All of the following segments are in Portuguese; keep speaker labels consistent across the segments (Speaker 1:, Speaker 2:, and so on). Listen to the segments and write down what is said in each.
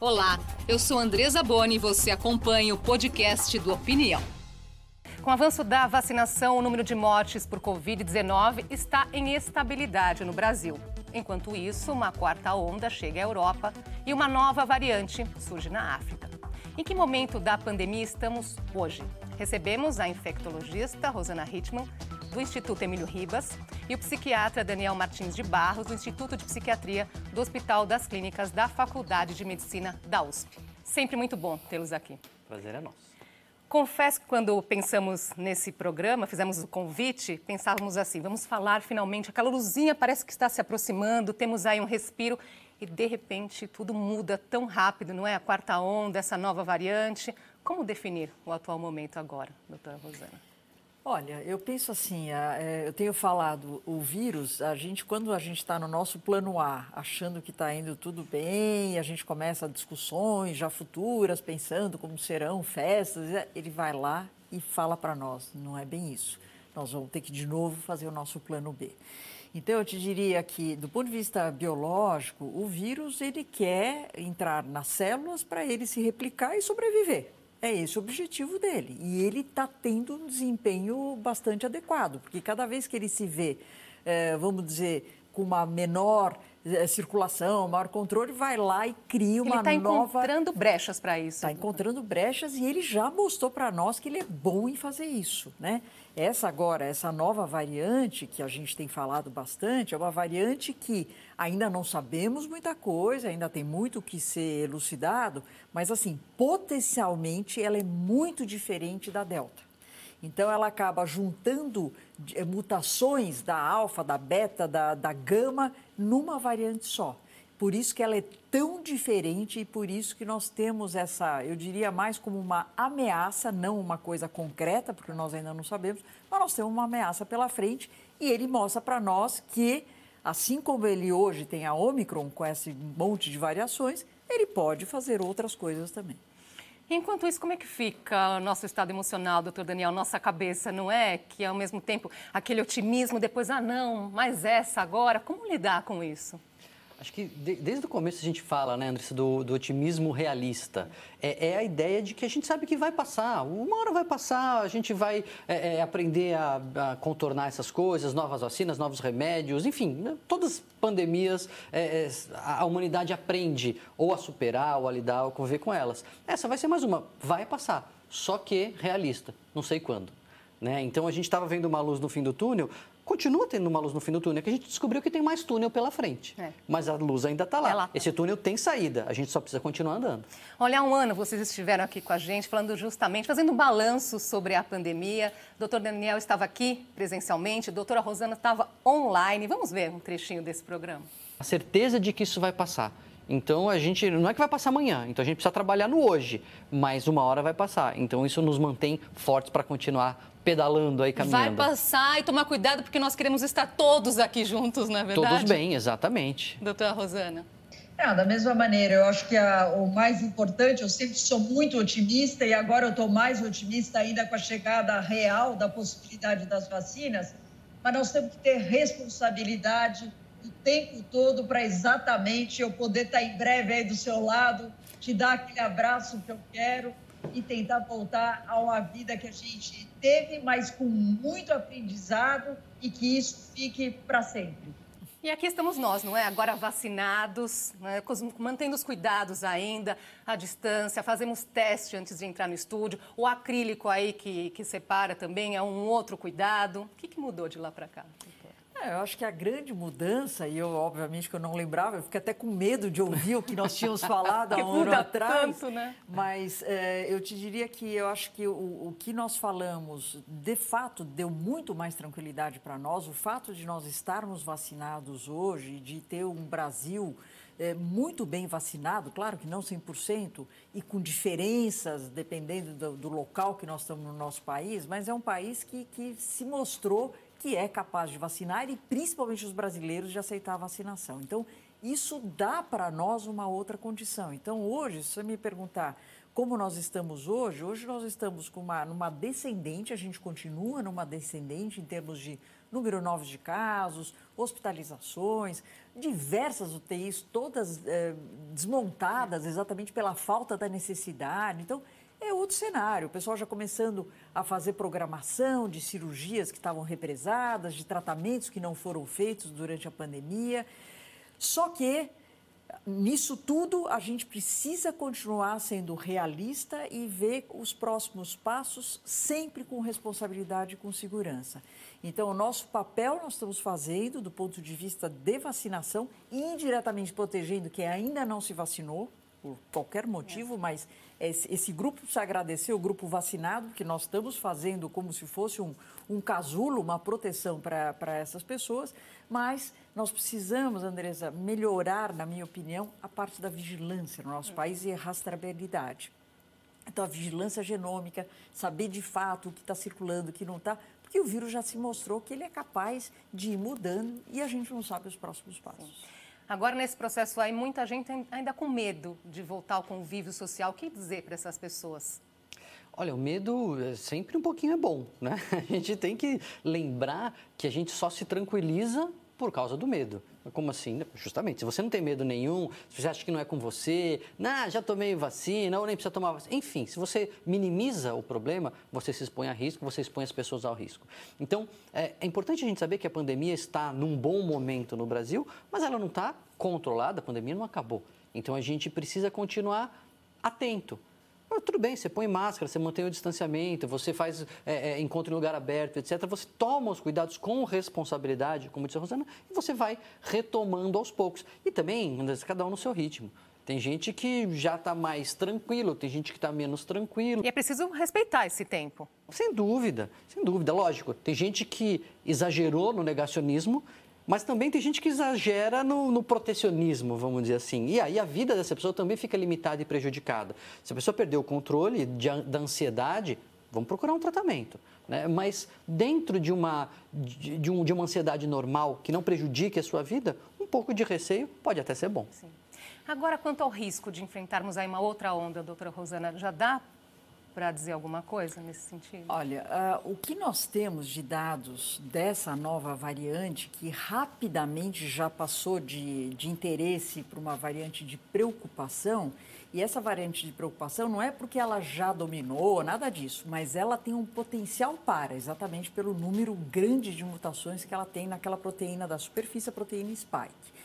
Speaker 1: Olá, eu sou Andresa Boni e você acompanha o podcast do Opinião.
Speaker 2: Com o avanço da vacinação, o número de mortes por Covid-19 está em estabilidade no Brasil. Enquanto isso, uma quarta onda chega à Europa e uma nova variante surge na África. Em que momento da pandemia estamos hoje? Recebemos a infectologista Rosana Hitman, do Instituto Emílio Ribas, e o psiquiatra Daniel Martins de Barros, do Instituto de Psiquiatria do Hospital das Clínicas da Faculdade de Medicina da USP. Sempre muito bom tê-los aqui.
Speaker 3: Prazer é nosso.
Speaker 2: Confesso que quando pensamos nesse programa, fizemos o convite, pensávamos assim: vamos falar finalmente, aquela luzinha parece que está se aproximando, temos aí um respiro e de repente tudo muda tão rápido, não é? A quarta onda, essa nova variante. Como definir o atual momento agora, doutora Rosana?
Speaker 4: Olha, eu penso assim, é, eu tenho falado, o vírus, a gente, quando a gente está no nosso plano A, achando que está indo tudo bem, a gente começa discussões já futuras, pensando como serão festas, é, ele vai lá e fala para nós, não é bem isso. Nós vamos ter que, de novo, fazer o nosso plano B. Então, eu te diria que, do ponto de vista biológico, o vírus, ele quer entrar nas células para ele se replicar e sobreviver. É esse o objetivo dele. E ele está tendo um desempenho bastante adequado, porque cada vez que ele se vê, é, vamos dizer, com uma menor é, circulação, maior controle, vai lá e cria uma
Speaker 2: ele
Speaker 4: tá nova.
Speaker 2: Está encontrando brechas para isso.
Speaker 4: Está encontrando brechas e ele já mostrou para nós que ele é bom em fazer isso, né? Essa agora, essa nova variante que a gente tem falado bastante, é uma variante que ainda não sabemos muita coisa, ainda tem muito que ser elucidado, mas assim, potencialmente ela é muito diferente da Delta. Então ela acaba juntando eh, mutações da alfa, da beta, da, da gama numa variante só. Por isso que ela é tão diferente e por isso que nós temos essa, eu diria mais como uma ameaça, não uma coisa concreta, porque nós ainda não sabemos, mas nós temos uma ameaça pela frente e ele mostra para nós que, assim como ele hoje tem a Omicron com esse monte de variações, ele pode fazer outras coisas também.
Speaker 2: Enquanto isso, como é que fica o nosso estado emocional, doutor Daniel, nossa cabeça, não é? Que ao mesmo tempo aquele otimismo, depois, ah, não, mas essa agora, como lidar com isso?
Speaker 3: Acho que de, desde o começo a gente fala, né, Andressa, do, do otimismo realista. É, é, a ideia de que a gente sabe que vai passar, uma hora vai passar, a gente vai é, é, aprender a, a, contornar essas coisas, novas vacinas, novos remédios, enfim, né, todas as pandemias, é, é, a humanidade aprende ou a superar, ou a lidar, ou a conviver com elas. Essa vai ser mais uma, vai passar, só que realista, não sei quando. Né? Então a gente estava vendo uma luz no fim do túnel, continua tendo uma luz no fim do túnel, que a gente descobriu que tem mais túnel pela frente. É. Mas a luz ainda está lá. É lá. Esse túnel tem saída, a gente só precisa continuar andando.
Speaker 2: Olha, há um ano vocês estiveram aqui com a gente, falando justamente, fazendo um balanço sobre a pandemia. O doutor Daniel estava aqui presencialmente, a doutora Rosana estava online. Vamos ver um trechinho desse programa.
Speaker 3: A certeza de que isso vai passar. Então a gente não é que vai passar amanhã, então a gente precisa trabalhar no hoje, mas uma hora vai passar. Então isso nos mantém fortes para continuar pedalando aí, caminhando.
Speaker 2: Vai passar e tomar cuidado porque nós queremos estar todos aqui juntos, na é verdade.
Speaker 3: Todos bem, exatamente.
Speaker 2: Doutora Rosana.
Speaker 5: É, da mesma maneira, eu acho que a, o mais importante, eu sempre sou muito otimista e agora eu estou mais otimista ainda com a chegada real da possibilidade das vacinas, mas nós temos que ter responsabilidade o tempo todo para exatamente eu poder estar em breve aí do seu lado, te dar aquele abraço que eu quero e tentar voltar a uma vida que a gente teve, mas com muito aprendizado e que isso fique para sempre.
Speaker 2: E aqui estamos nós, não é? Agora vacinados, né? mantendo os cuidados ainda, à distância, fazemos teste antes de entrar no estúdio. O acrílico aí que, que separa também é um outro cuidado. O que, que mudou de lá para cá?
Speaker 4: É, eu acho que a grande mudança, e eu, obviamente, que eu não lembrava, eu fiquei até com medo de ouvir o que nós tínhamos falado há um ano atrás.
Speaker 2: Tanto, né?
Speaker 4: Mas é, eu te diria que eu acho que o, o que nós falamos, de fato, deu muito mais tranquilidade para nós. O fato de nós estarmos vacinados hoje, de ter um Brasil é, muito bem vacinado, claro que não 100%, e com diferenças dependendo do, do, local que nós estamos no nosso país, mas é um país que, que se mostrou que é capaz de vacinar e principalmente os brasileiros de aceitar a vacinação. Então, isso dá para nós uma outra condição. Então, hoje, se você me perguntar como nós estamos hoje, hoje nós estamos com uma, numa descendente, a gente continua numa descendente em termos de número novo de casos, hospitalizações, diversas UTIs, todas é, desmontadas exatamente pela falta da necessidade. Então, outro cenário. O pessoal já começando a fazer programação de cirurgias que estavam represadas, de tratamentos que não foram feitos durante a pandemia. Só que nisso tudo a gente precisa continuar sendo realista e ver os próximos passos sempre com responsabilidade e com segurança. Então, o nosso papel nós estamos fazendo do ponto de vista de vacinação, indiretamente protegendo quem ainda não se vacinou, por qualquer motivo, é. mas esse, esse, grupo precisa agradecer o grupo vacinado, que nós estamos fazendo como se fosse um, um casulo, uma proteção para essas pessoas, mas nós precisamos, Andresa, melhorar, na minha opinião, a parte da vigilância no nosso país e a rastreabilidade. Então, a vigilância genômica, saber de fato o que está circulando, o que não está, porque o vírus já se mostrou que ele é capaz de ir mudando e a gente não sabe os próximos passos. Sim.
Speaker 2: Agora, nesse processo aí, muita gente ainda com medo de voltar ao convívio social. O que dizer para essas pessoas?
Speaker 3: Olha, o medo é sempre um pouquinho é bom, né? A gente tem que lembrar que a gente só se tranquiliza por causa do medo. Como assim? Justamente, se você não tem medo nenhum, se você acha que não é com você, nah, já tomei vacina, ou nem precisa tomar vacina. Enfim, se você minimiza o problema, você se expõe a risco, você expõe as pessoas ao risco. Então, é, é importante a gente saber que a pandemia está num bom momento no Brasil, mas ela não está controlada, a pandemia não acabou. Então, a gente precisa continuar atento tudo bem, você põe máscara, você mantém o distanciamento, você faz é, é, encontro em lugar aberto, etc. Você toma os cuidados com responsabilidade, como disse a Rosana, e você vai retomando aos poucos. E também, cada um no seu ritmo. Tem gente que já está mais tranquilo, tem gente que está menos tranquilo.
Speaker 2: E é preciso respeitar esse tempo.
Speaker 3: Sem dúvida, sem dúvida, lógico. Tem gente que exagerou no negacionismo mas também tem gente que exagera no, no, protecionismo, vamos dizer assim. E aí a vida dessa pessoa também fica limitada e prejudicada. Se a pessoa perdeu o controle de, da ansiedade, vamos procurar um tratamento. Né? Mas dentro de uma, de, de, um, de uma ansiedade normal, que não prejudique a sua vida, um pouco de receio pode até ser bom. Sim.
Speaker 2: Agora, quanto ao risco de enfrentarmos aí uma outra onda, doutora Rosana, já dá para dizer alguma coisa nesse sentido?
Speaker 4: Olha, uh, o que nós temos de dados dessa nova variante, que rapidamente já passou de, de interesse para uma variante de preocupação, e essa variante de preocupação não é porque ela já dominou, nada disso, mas ela tem um potencial para, exatamente pelo número grande de mutações que ela tem naquela proteína da superfície, a proteína spike.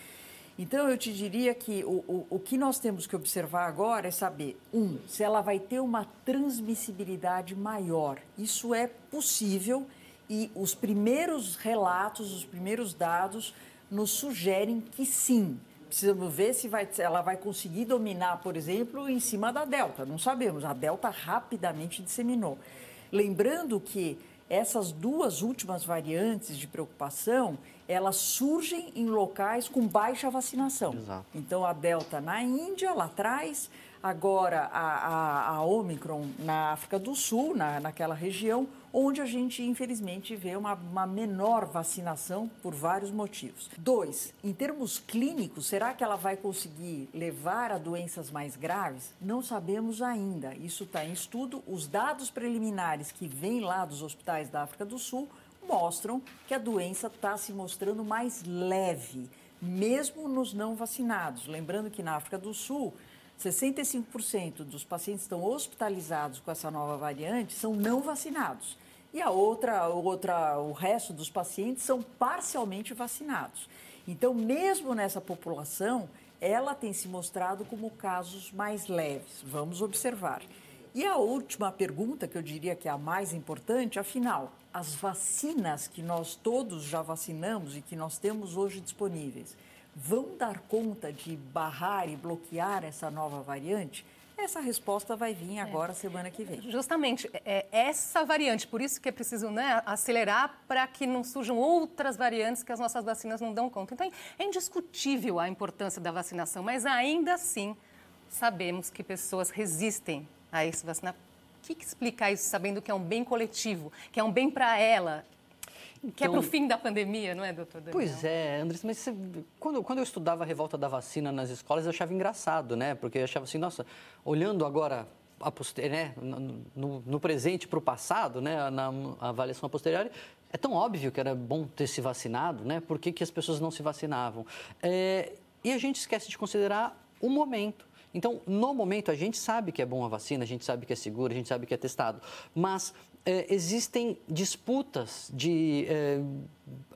Speaker 4: Então, eu te diria que o, o, o, que nós temos que observar agora é saber, um, se ela vai ter uma transmissibilidade maior. Isso é possível e os primeiros relatos, os primeiros dados nos sugerem que sim. Precisamos ver se vai, ela vai conseguir dominar, por exemplo, em cima da Delta. Não sabemos. A Delta rapidamente disseminou. Lembrando que essas duas últimas variantes de preocupação, elas surgem em locais com baixa vacinação. Exato. Então, a Delta na Índia, lá atrás, agora a, a, a Omicron na África do Sul, na, naquela região, onde a gente, infelizmente, vê uma, uma menor vacinação por vários motivos. Dois, em termos clínicos, será que ela vai conseguir levar a doenças mais graves? Não sabemos ainda. Isso está em estudo. Os dados preliminares que vêm lá dos hospitais da África do Sul mostram que a doença está se mostrando mais leve, mesmo nos não vacinados. Lembrando que na África do Sul, 65% dos pacientes que estão hospitalizados com essa nova variante são não vacinados. E a outra, outra, o resto dos pacientes são parcialmente vacinados. Então, mesmo nessa população, ela tem se mostrado como casos mais leves. Vamos observar. E a última pergunta, que eu diria que é a mais importante, afinal, as vacinas que nós todos já vacinamos e que nós temos hoje disponíveis vão dar conta de barrar e bloquear essa nova variante? Essa resposta vai vir agora, é. semana que vem.
Speaker 2: Justamente, é, é essa variante, por isso que é preciso né, acelerar para que não surjam outras variantes que as nossas vacinas não dão conta. Então, é indiscutível a importância da vacinação, mas ainda assim sabemos que pessoas resistem a esse vacinar que, que explica isso, sabendo que é um bem coletivo, que é um bem para ela, então, que é para o então, fim da pandemia, não é, doutor Daniel?
Speaker 3: Pois é, Andrés, mas você, quando, quando eu estudava a revolta da vacina nas escolas, eu achava engraçado, né? Porque eu achava assim, nossa, olhando agora a né, no, no, presente para o passado, né, na avaliação a posteriori, é tão óbvio que era bom ter se vacinado, né? Por que, que as pessoas não se vacinavam? É, e a gente esquece de considerar o momento. Então, no momento, a gente sabe que é bom a vacina, a gente sabe que é seguro, a gente sabe que é testado, mas é, existem disputas de é,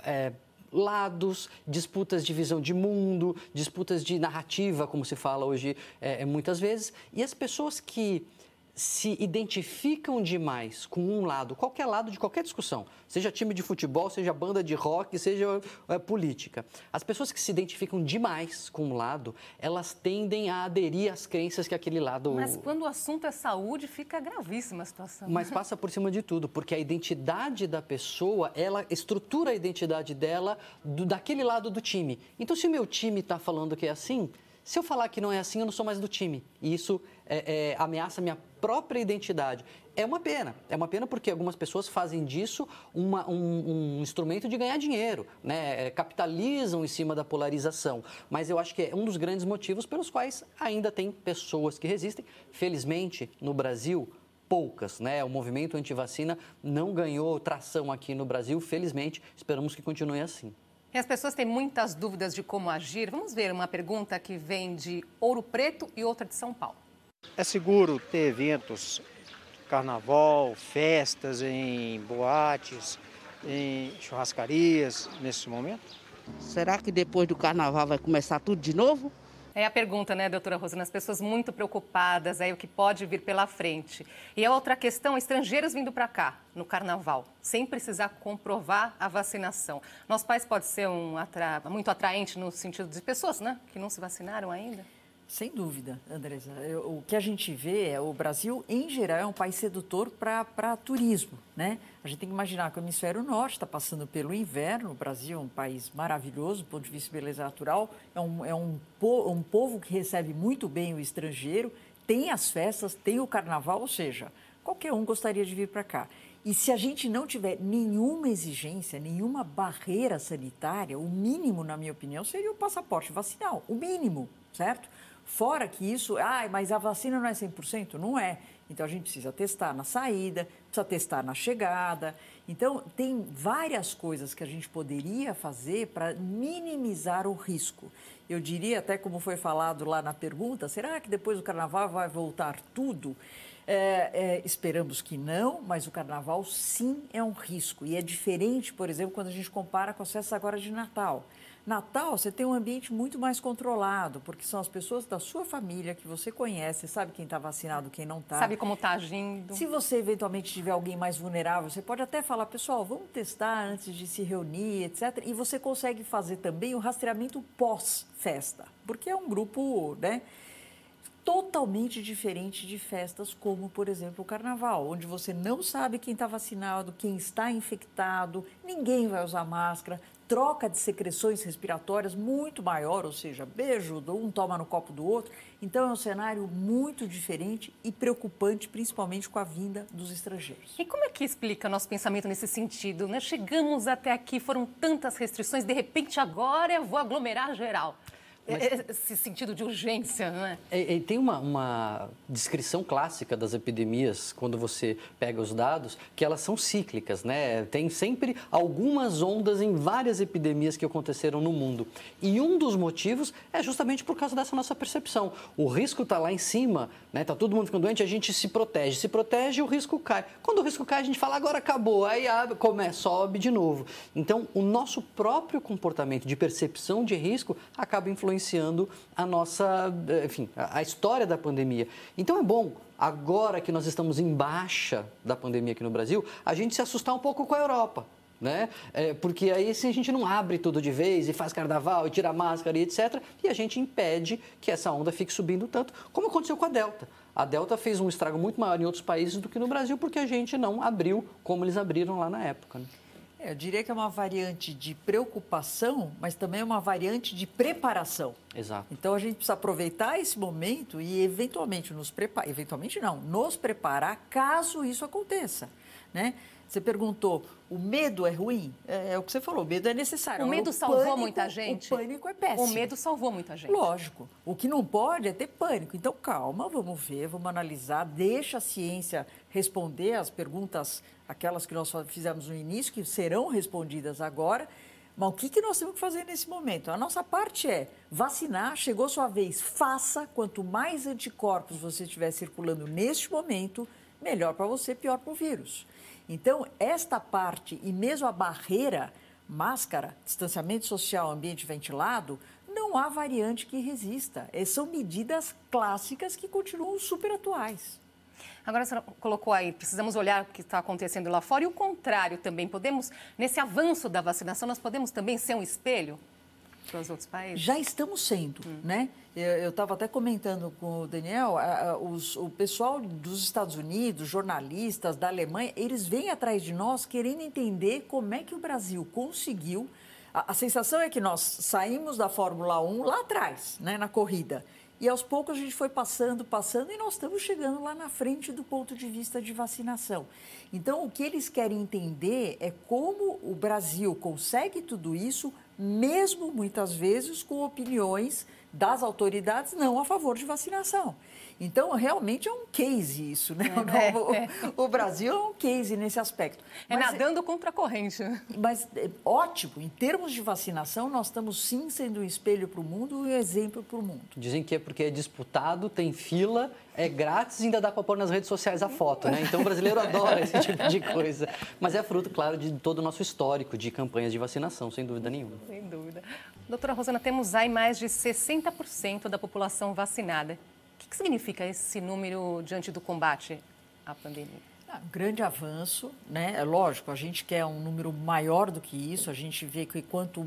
Speaker 3: é, lados, disputas de visão de mundo, disputas de narrativa, como se fala hoje muitas vezes, e as pessoas que se identificam demais com um lado, qualquer lado de qualquer discussão, seja time de futebol, seja banda de rock, seja é, política. As pessoas que se identificam demais com um lado, elas tendem a aderir às crenças que aquele lado.
Speaker 2: Mas quando o assunto é saúde, fica gravíssima a situação.
Speaker 3: Mas passa por cima de tudo, porque a identidade da pessoa, ela estrutura a identidade dela do, daquele lado do time. Então, se o meu time está falando que é assim, se eu falar que não é assim, eu não sou mais do time. E isso é, é, ameaça minha própria identidade. É uma pena. É uma pena porque algumas pessoas fazem disso uma, um, um, instrumento de ganhar dinheiro, né? É, capitalizam em cima da polarização. Mas eu acho que é um dos grandes motivos pelos quais ainda tem pessoas que resistem. Felizmente, no Brasil, poucas, né? O movimento anti-vacina não ganhou tração aqui no Brasil, felizmente. Esperamos que continue assim.
Speaker 2: E as pessoas têm muitas dúvidas de como agir. Vamos ver uma pergunta que vem de Ouro Preto e outra de São Paulo.
Speaker 6: É seguro ter eventos, carnaval, festas em boates, em churrascarias nesse momento?
Speaker 7: Será que depois do carnaval vai começar tudo de novo?
Speaker 2: É a pergunta, né, doutora Rosana? As pessoas muito preocupadas, aí o que pode vir pela frente. E a outra questão, estrangeiros vindo para cá, no carnaval, sem precisar comprovar a vacinação. Nosso país pode ser um atra... muito atraente no sentido de pessoas, né, que não se vacinaram ainda?
Speaker 4: Sem dúvida, Andresa. O que a gente vê é o Brasil, em geral, é um país sedutor para turismo. Né? A gente tem que imaginar que o hemisfério norte está passando pelo inverno. O Brasil é um país maravilhoso do ponto de vista de beleza natural. É um, é um, um povo que recebe muito bem o estrangeiro, tem as festas, tem o carnaval, ou seja, qualquer um gostaria de vir para cá. E se a gente não tiver nenhuma exigência, nenhuma barreira sanitária, o mínimo, na minha opinião, seria o passaporte vacinal. O mínimo, certo? Fora que isso, ah, mas a vacina não é 100%? Não é. Então a gente precisa testar na saída, precisa testar na chegada. Então tem várias coisas que a gente poderia fazer para minimizar o risco. Eu diria até como foi falado lá na pergunta, será que depois do carnaval vai voltar tudo? É, é, esperamos que não, mas o carnaval sim é um risco. E é diferente, por exemplo, quando a gente compara com as festas agora de Natal. Natal, você tem um ambiente muito mais controlado, porque são as pessoas da sua família que você conhece, sabe quem está vacinado, quem não está.
Speaker 2: Sabe como está agindo.
Speaker 4: Se você eventualmente tiver alguém mais vulnerável, você pode até falar, pessoal, vamos testar antes de se reunir, etc. E você consegue fazer também o rastreamento pós-festa, porque é um grupo, né? totalmente diferente de festas como, por exemplo, o carnaval, onde você não sabe quem está vacinado, quem está infectado, ninguém vai usar máscara, troca de secreções respiratórias muito maior, ou seja, beijo, um toma no copo do outro. Então é um cenário muito diferente e preocupante, principalmente com a vinda dos estrangeiros.
Speaker 2: E como é que explica nosso pensamento nesse sentido? Né? Chegamos até aqui, foram tantas restrições, de repente agora eu vou aglomerar geral. Mas... Esse sentido de urgência, não é?
Speaker 3: é, é tem uma, uma, descrição clássica das epidemias, quando você pega os dados, que elas são cíclicas, né? Tem sempre algumas ondas em várias epidemias que aconteceram no mundo. E um dos motivos é justamente por causa dessa nossa percepção. O risco está lá em cima, né? Tá todo mundo ficando doente, a gente se protege. Se protege, o risco cai. Quando o risco cai, a gente fala, agora acabou. Aí abre, começa, sobe de novo. Então, o nosso próprio comportamento de percepção de risco acaba influenciando influenciando a nossa, enfim, a história da pandemia. Então é bom agora que nós estamos em baixa da pandemia aqui no Brasil, a gente se assustar um pouco com a Europa. Né? É, porque aí se a gente não abre tudo de vez e faz carnaval e tira máscara e etc. E a gente impede que essa onda fique subindo tanto, como aconteceu com a Delta. A Delta fez um estrago muito maior em outros países do que no Brasil, porque a gente não abriu como eles abriram lá na época. Né?
Speaker 4: É, eu diria que é uma variante de preocupação, mas também é uma variante de preparação.
Speaker 3: Exato.
Speaker 4: Então a gente precisa aproveitar esse momento e eventualmente nos preparar, eventualmente não, nos preparar caso isso aconteça, né? Você perguntou, o medo é ruim? É, é o que você falou, o medo é necessário.
Speaker 2: O medo
Speaker 4: o
Speaker 2: salvou
Speaker 4: pânico,
Speaker 2: muita gente?
Speaker 4: O pânico é péssimo.
Speaker 2: O medo salvou muita gente.
Speaker 4: Lógico. O que não pode é ter pânico. Então, calma, vamos ver, vamos analisar, deixa a ciência responder as perguntas, aquelas que nós fizemos no início, que serão respondidas agora. Mas o que, que nós temos que fazer nesse momento? A nossa parte é vacinar, chegou sua vez, faça. Quanto mais anticorpos você estiver circulando neste momento, melhor para você, pior para o vírus. Então, esta parte e mesmo a barreira, máscara, distanciamento social, ambiente ventilado, não há variante que resista. São medidas clássicas que continuam super atuais.
Speaker 2: Agora, você colocou aí, precisamos olhar o que está acontecendo lá fora e o contrário também. Podemos, nesse avanço da vacinação, nós podemos também ser um espelho para os outros países?
Speaker 4: Já estamos sendo, hum. né? Eu estava até comentando com o Daniel, a, a, os, o pessoal dos Estados Unidos, jornalistas da Alemanha, eles vêm atrás de nós querendo entender como é que o Brasil conseguiu. A, a sensação é que nós saímos da Fórmula 1 lá atrás, né, na corrida. E aos poucos a gente foi passando, passando e nós estamos chegando lá na frente do ponto de vista de vacinação. Então, o que eles querem entender é como o Brasil consegue tudo isso, mesmo muitas vezes com opiniões das autoridades não a favor de vacinação. Então, realmente é um case isso, né? É, o, é. o, Brasil é um case nesse aspecto.
Speaker 2: É mas, nadando contra a corrente.
Speaker 4: Mas é, ótimo, em termos de vacinação, nós estamos sim sendo um espelho para o mundo e um exemplo para o mundo.
Speaker 3: Dizem que é porque é disputado, tem fila, é grátis e ainda dá para pôr nas redes sociais a foto, né? Então o brasileiro adora esse tipo de coisa. Mas é fruto, claro, de todo o nosso histórico de campanhas de vacinação, sem dúvida nenhuma.
Speaker 2: Sem dúvida. Doutora Rosana, temos aí mais de 60% da população vacinada que, que significa esse número diante do combate à pandemia?
Speaker 4: Ah, um grande avanço, né? É lógico, a gente quer um número maior do que isso, a gente vê que quanto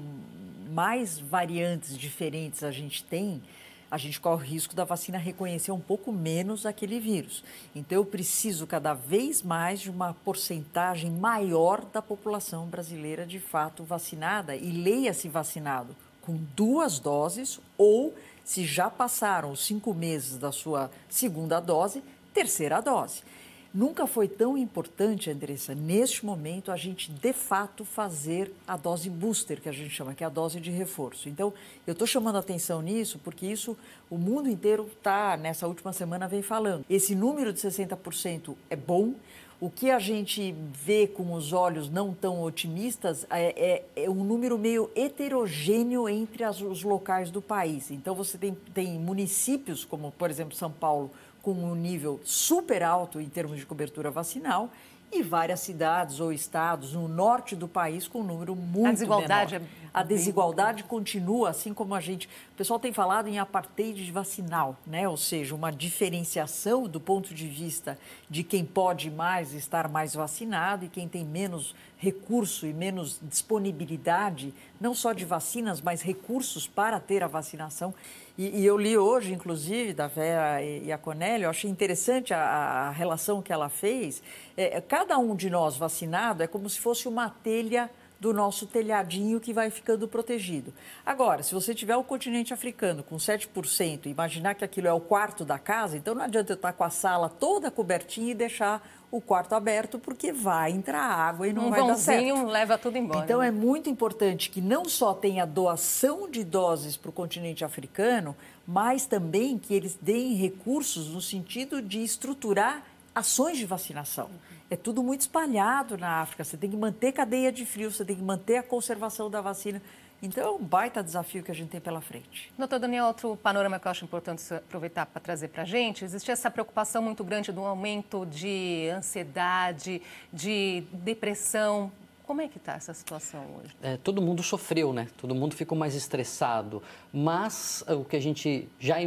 Speaker 4: mais variantes diferentes a gente tem, a gente corre o risco da vacina reconhecer um pouco menos aquele vírus. Então, eu preciso cada vez mais de uma porcentagem maior da população brasileira de fato vacinada e leia-se vacinado com duas doses ou se já passaram os cinco meses da sua segunda dose, terceira dose. Nunca foi tão importante, Andressa, neste momento, a gente de fato fazer a dose booster, que a gente chama, que é a dose de reforço. Então, eu estou chamando atenção nisso, porque isso o mundo inteiro está, nessa última semana, vem falando. Esse número de 60% é bom. O que a gente vê com os olhos não tão otimistas é, é, é um número meio heterogêneo entre as, os locais do país. Então, você tem, tem municípios, como, por exemplo, São Paulo, com um nível super alto em termos de cobertura vacinal, e várias cidades ou estados no norte do país com um número muito
Speaker 2: A desigualdade
Speaker 4: menor. é a desigualdade continua, assim como a gente. O pessoal tem falado em apartheid vacinal, né? ou seja, uma diferenciação do ponto de vista de quem pode mais estar mais vacinado e quem tem menos recurso e menos disponibilidade, não só de vacinas, mas recursos para ter a vacinação. E, e eu li hoje, inclusive, da Vera e a Conélio, eu achei interessante a, a relação que ela fez. É, cada um de nós vacinado é como se fosse uma telha do nosso telhadinho que vai ficando protegido. Agora, se você tiver o continente africano com 7%, imaginar que aquilo é o quarto da casa, então não adianta eu estar com a sala toda cobertinha e deixar o quarto aberto, porque vai entrar água e não
Speaker 2: um
Speaker 4: vai dar certo.
Speaker 2: Um leva tudo embora.
Speaker 4: Então,
Speaker 2: né?
Speaker 4: é muito importante que não só tenha doação de doses para o continente africano, mas também que eles deem recursos no sentido de estruturar ações de vacinação é tudo muito espalhado na África. Você tem que manter cadeia de frio, você tem que manter a conservação da vacina. Então, é um baita desafio que a gente tem pela frente.
Speaker 2: Doutor Daniel, outro panorama que eu acho importante aproveitar para trazer para a gente, existe essa preocupação muito grande do aumento de ansiedade, de depressão como é que está essa situação hoje?
Speaker 3: É, todo mundo sofreu, né? Todo mundo ficou mais estressado. Mas o que a gente já,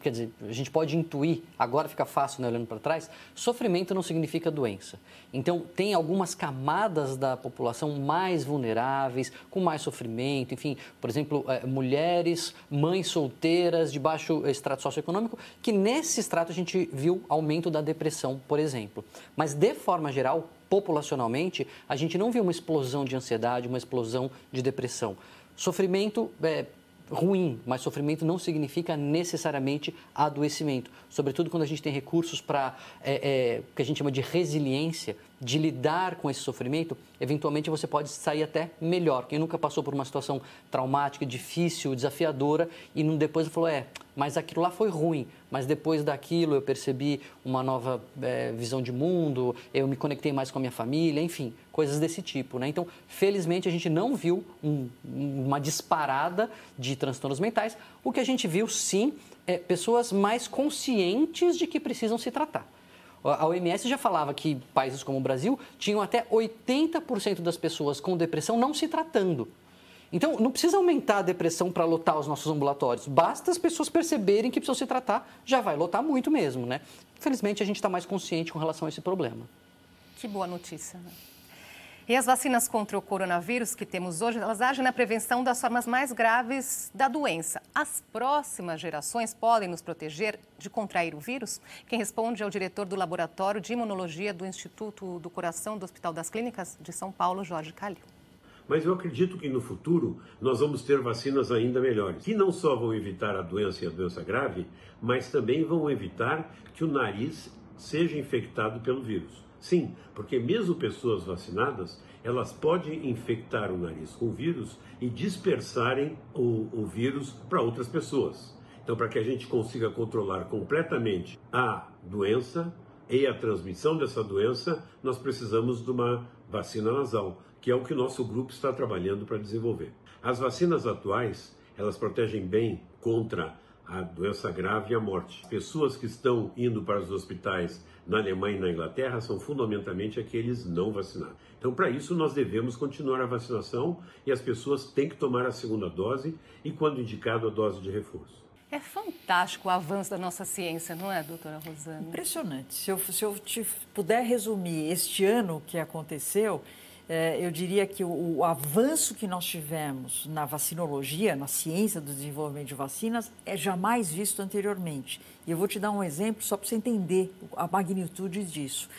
Speaker 3: quer dizer, a gente pode intuir, agora fica fácil, né, olhando para trás, sofrimento não significa doença. Então, tem algumas camadas da população mais vulneráveis, com mais sofrimento, enfim, por exemplo, é, mulheres, mães solteiras de baixo extrato socioeconômico, que nesse extrato a gente viu aumento da depressão, por exemplo. Mas, de forma geral, populacionalmente, a gente não viu uma explosão de ansiedade, uma explosão de depressão. Sofrimento, é, ruim, mas sofrimento não significa necessariamente adoecimento. Sobretudo quando a gente tem recursos para, é, é, que a gente chama de resiliência, de lidar com esse sofrimento, eventualmente você pode sair até melhor. Quem nunca passou por uma situação traumática, difícil, desafiadora e depois falou, é, mas aquilo lá foi ruim, mas depois daquilo eu percebi uma nova é, visão de mundo, eu me conectei mais com a minha família, enfim, coisas desse tipo. Né? Então, felizmente, a gente não viu um, uma disparada de transtornos mentais. O que a gente viu, sim, é pessoas mais conscientes de que precisam se tratar. A OMS já falava que países como o Brasil tinham até 80% das pessoas com depressão não se tratando. Então, não precisa aumentar a depressão para lotar os nossos ambulatórios. Basta as pessoas perceberem que precisam se tratar, já vai lotar muito mesmo, né? Infelizmente, a gente está mais consciente com relação a esse problema.
Speaker 2: Que boa notícia, né? E as vacinas contra o coronavírus que temos hoje, elas agem na prevenção das formas mais graves da doença. As próximas gerações podem nos proteger de contrair o vírus? Quem responde é o diretor do Laboratório de Imunologia do Instituto do Coração do Hospital das Clínicas de São Paulo, Jorge Calil.
Speaker 8: Mas eu acredito que no futuro nós vamos ter vacinas ainda melhores, que não só vão evitar a doença e a doença grave, mas também vão evitar que o nariz seja infectado pelo vírus. Sim, porque mesmo pessoas vacinadas, elas podem infectar o nariz com vírus e dispersarem o, o vírus para outras pessoas. Então, para que a gente consiga controlar completamente a doença e a transmissão dessa doença, nós precisamos de uma vacina nasal, que é o que o nosso grupo está trabalhando para desenvolver. As vacinas atuais, elas protegem bem contra a doença grave e a morte. Pessoas que estão indo para os hospitais na Alemanha e na Inglaterra são fundamentalmente aqueles não vacinados. Então, para isso, nós devemos continuar a vacinação e as pessoas têm que tomar a segunda dose e, quando indicado, a dose de reforço.
Speaker 2: É fantástico o avanço da nossa ciência, não é, doutora Rosana?
Speaker 4: Impressionante. Se eu, se eu te puder resumir este ano que aconteceu, eu diria que o, o, avanço que nós tivemos na vacinologia, na ciência do desenvolvimento de vacinas, é jamais visto anteriormente. E eu vou te dar um exemplo só para você entender a magnitude disso.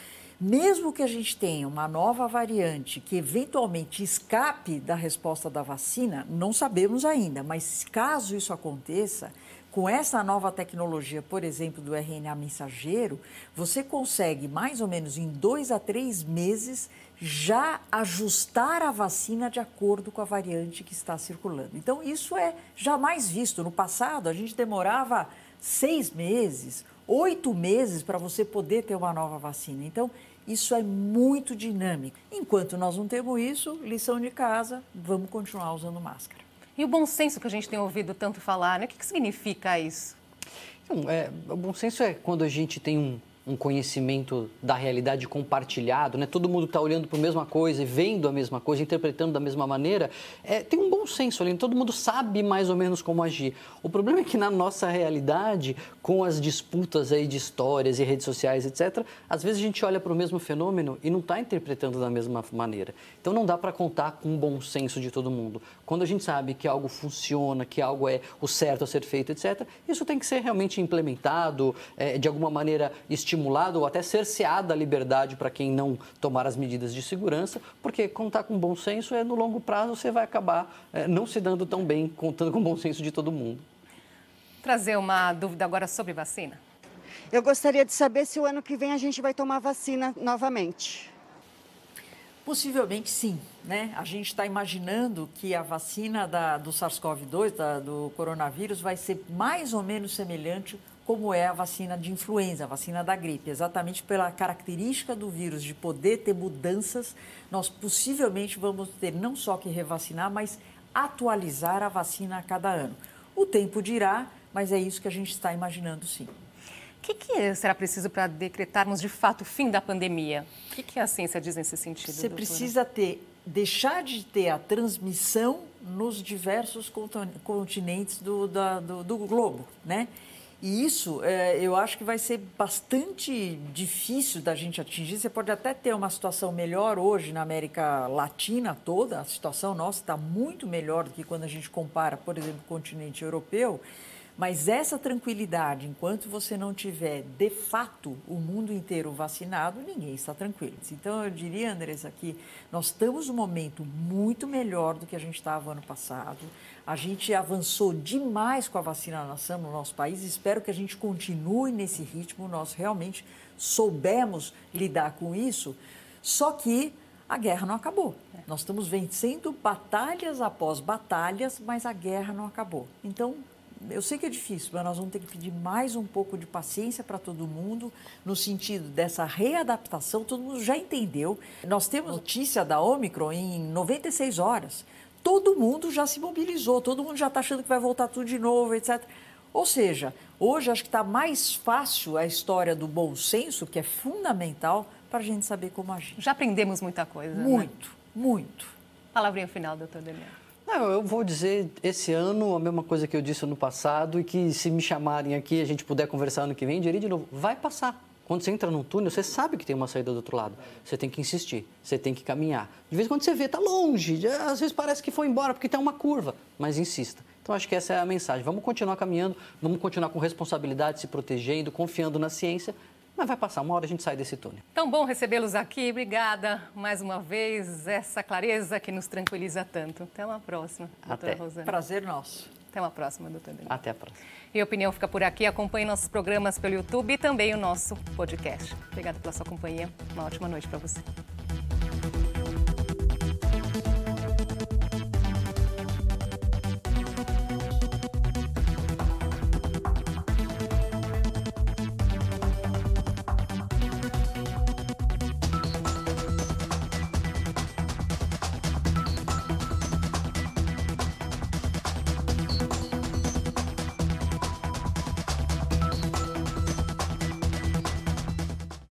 Speaker 4: Mesmo que a gente tenha uma nova variante que eventualmente escape da resposta da vacina, não sabemos ainda, mas caso isso aconteça, com essa nova tecnologia, por exemplo, do RNA mensageiro, você consegue mais ou menos em dois a três meses já ajustar a vacina de acordo com a variante que está circulando. Então, isso é jamais visto. No passado, a gente demorava seis meses, oito meses para você poder ter uma nova vacina. Então, isso é muito dinâmico. Enquanto nós não temos isso, lição de casa, vamos continuar usando máscara.
Speaker 2: E o bom senso que a gente tem ouvido tanto falar, né? O que, que significa isso?
Speaker 3: Então, é, o bom senso é quando a gente tem um um conhecimento da realidade compartilhado, né? todo mundo está olhando para a mesma coisa e vendo a mesma coisa, interpretando da mesma maneira, é, tem um bom senso ali, todo mundo sabe mais ou menos como agir. O problema é que na nossa realidade, com as disputas aí de histórias e redes sociais, etc., às vezes a gente olha para o mesmo fenômeno e não está interpretando da mesma maneira. Então não dá para contar com o bom senso de todo mundo. Quando a gente sabe que algo funciona, que algo é o certo a ser feito, etc., isso tem que ser realmente implementado, é, de alguma maneira estimulado ou até cerceada a liberdade para quem não tomar as medidas de segurança, porque contar com bom senso é no longo prazo você vai acabar é, não se dando tão bem contando com o bom senso de todo mundo.
Speaker 2: Trazer uma dúvida agora sobre vacina.
Speaker 9: Eu gostaria de saber se o ano que vem a gente vai tomar vacina novamente.
Speaker 4: Possivelmente sim. Né? A gente está imaginando que a vacina da, do SARS-CoV-2, do coronavírus, vai ser mais ou menos semelhante como é a vacina de influenza, a vacina da gripe. Exatamente pela característica do vírus de poder ter mudanças, nós possivelmente vamos ter não só que revacinar, mas atualizar a vacina a cada ano. O tempo dirá, mas é isso que a gente está imaginando sim.
Speaker 2: O que, que, será preciso para decretarmos de fato o fim da pandemia? O que, que a ciência diz nesse sentido?
Speaker 4: Você doutora? precisa ter, deixar de ter a transmissão nos diversos continentes do, da, do, do globo, né? E isso é, eu acho que vai ser bastante difícil da gente atingir. Você pode até ter uma situação melhor hoje na América Latina toda, a situação nossa está muito melhor do que quando a gente compara, por exemplo, o continente europeu, Mas essa tranquilidade, enquanto você não tiver de fato o mundo inteiro vacinado, ninguém está tranquilo. Então eu diria, Andressa, que nós estamos num momento muito melhor do que a gente estava ano passado. A gente avançou demais com a vacinação no nosso país. Espero que a gente continue nesse ritmo. Nós realmente soubemos lidar com isso. Só que a guerra não acabou. Nós estamos vencendo batalhas após batalhas, mas a guerra não acabou. Então, eu sei que é difícil, mas nós vamos ter que pedir mais um pouco de paciência para todo mundo, no sentido dessa readaptação. Todo mundo já entendeu. Nós temos notícia da Omicron em 96 horas. Todo mundo já se mobilizou, todo mundo já está achando que vai voltar tudo de novo, etc. Ou seja, hoje acho que está mais fácil a história do bom senso, que é fundamental para a gente saber como agir.
Speaker 2: Já aprendemos muita coisa.
Speaker 4: Muito, né? muito.
Speaker 2: Palavrinha final, doutor Daniel.
Speaker 3: Não, eu vou dizer esse ano a mesma coisa que eu disse ano passado e que se me chamarem aqui a gente puder conversar ano que vem, diria de novo, vai passar. Quando você entra num túnel, você sabe que tem uma saída do outro lado. Você tem que insistir, você tem que caminhar. De vez em quando você vê, está longe, às vezes parece que foi embora porque tem uma curva, mas insista. Então acho que essa é a mensagem. Vamos continuar caminhando, vamos continuar com responsabilidade, se protegendo, confiando na ciência mas vai passar uma hora a gente sai desse túnel.
Speaker 2: Tão bom recebê-los aqui. Obrigada mais uma vez. Essa clareza que nos tranquiliza tanto. Até uma próxima, doutora
Speaker 3: Até.
Speaker 2: Rosana.
Speaker 4: Prazer nosso.
Speaker 2: Até uma próxima, doutora Daniela.
Speaker 3: Até a próxima.
Speaker 2: E a opinião fica por aqui. Acompanhe nossos programas pelo YouTube e também o nosso podcast. Obrigada pela sua companhia. Uma ótima noite para você.